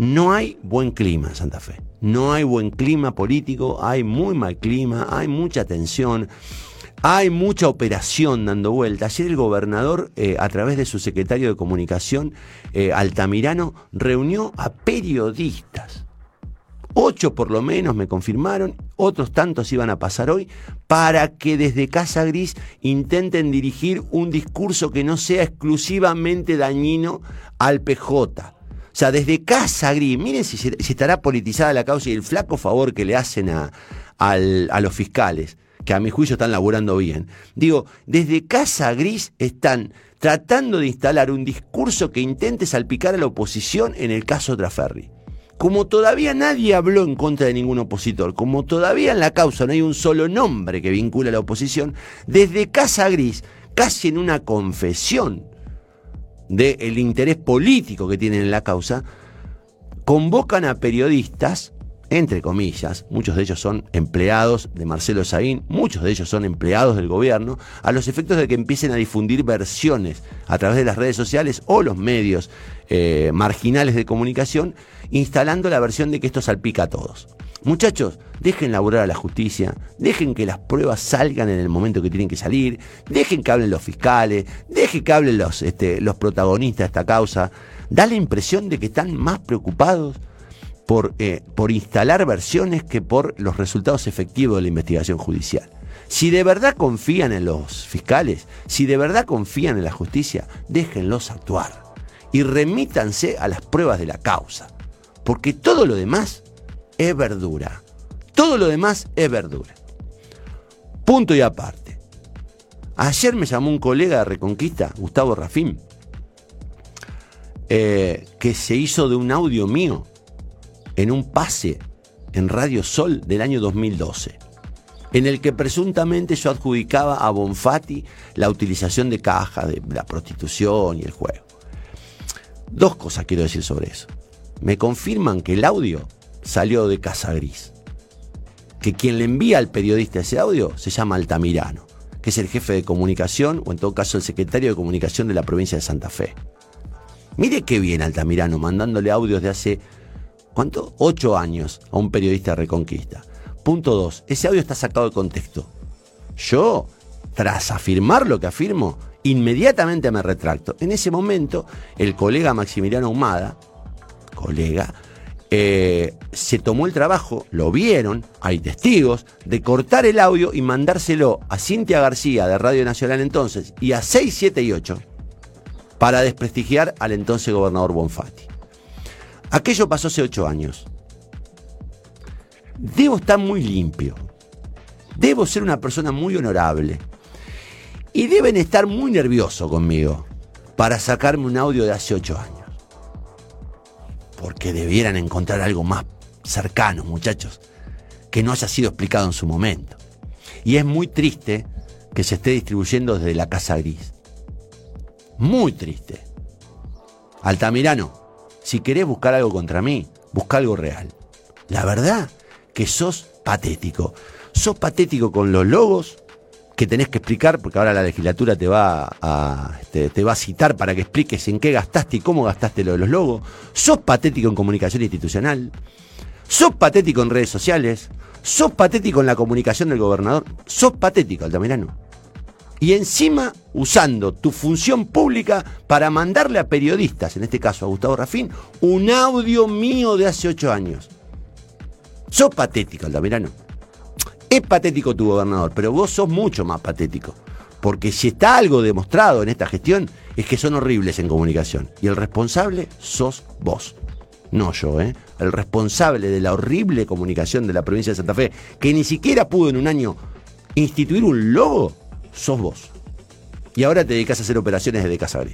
No hay buen clima en Santa Fe. No hay buen clima político, hay muy mal clima, hay mucha tensión. Hay mucha operación dando vuelta. Ayer el gobernador, eh, a través de su secretario de comunicación, eh, Altamirano, reunió a periodistas. Ocho por lo menos me confirmaron, otros tantos iban a pasar hoy, para que desde Casa Gris intenten dirigir un discurso que no sea exclusivamente dañino al PJ. Sea, desde Casa Gris, miren si, estará politizada la causa y el flaco favor que le hacen a, a los fiscales que a mi juicio están laburando bien. Digo, desde Casa Gris están tratando de instalar un discurso que intente salpicar a la oposición en el caso Traferri. Como todavía nadie habló en contra de ningún opositor, como todavía en la causa no hay un solo nombre que vincula a la oposición, desde Casa Gris, casi en una confesión del interés político que tienen en la causa, convocan a periodistas entre comillas, muchos de ellos son empleados de Marcelo Saín, muchos de ellos son empleados del gobierno, a los efectos de que empiecen a difundir versiones a través de las redes sociales o los medios eh, marginales de comunicación, instalando la versión de que esto salpica a todos. Muchachos, dejen laburar a la justicia, dejen que las pruebas salgan en el momento que tienen que salir, dejen que hablen los fiscales, dejen que hablen los, este, los protagonistas de esta causa. Da la impresión de que están más preocupados por, eh, por instalar versiones que por los resultados efectivos de la investigación judicial. Si de verdad confían en los fiscales, si de verdad confían en la justicia, déjenlos actuar y remítanse a las pruebas de la causa, porque todo lo demás es verdura. Todo lo demás es verdura. Punto y aparte. Ayer me llamó un colega de Reconquista, Gustavo Rafín, eh, que se hizo de un audio mío en un pase en Radio Sol del año 2012, en el que presuntamente yo adjudicaba a Bonfatti la utilización de cajas de la prostitución y el juego. Dos cosas quiero decir sobre eso. Me confirman que el audio salió de Casa Gris, que quien le envía al periodista ese audio se llama Altamirano, que es el jefe de comunicación o en todo caso el secretario de comunicación de la provincia de Santa Fe. Mire qué bien Altamirano mandándole audios de hace ¿cuánto? Ocho años a un periodista de Reconquista. Punto dos, ese audio está sacado de contexto. Yo, tras afirmar lo que afirmo, inmediatamente me retracto. En ese momento, el colega Maximiliano Humada, colega, eh, se tomó el trabajo, lo vieron, hay testigos, de cortar el audio y mandárselo a Cintia García de Radio Nacional entonces y a 6, 7 y 8 para desprestigiar al entonces gobernador Bonfatti. Aquello pasó hace ocho años. Debo estar muy limpio. Debo ser una persona muy honorable. Y deben estar muy nerviosos conmigo para sacarme un audio de hace ocho años. Porque debieran encontrar algo más cercano, muchachos, que no haya sido explicado en su momento. Y es muy triste que se esté distribuyendo desde la Casa Gris. Muy triste. Altamirano, si querés buscar algo contra mí, busca algo real. La verdad que sos patético. Sos patético con los logos que tenés que explicar, porque ahora la legislatura te va a, este, te, va a citar para que expliques en qué gastaste y cómo gastaste lo de los logos. Sos patético en comunicación institucional. Sos patético en redes sociales. Sos patético en la comunicación del gobernador. Sos patético, Altamirano y encima usando tu función pública para mandarle a periodistas, en este caso a Gustavo Rafín, un audio mío de hace ocho años. Sos patético, Altamirano. Es patético tu gobernador, pero vos sos mucho más patético. Porque si está algo demostrado en esta gestión, es que son horribles en comunicación. Y el responsable sos vos. No yo, ¿eh? El responsable de la horrible comunicación de la provincia de Santa Fe, que ni siquiera pudo en un año instituir un logo sos vos. Y ahora te dedicas a hacer operaciones desde Casa.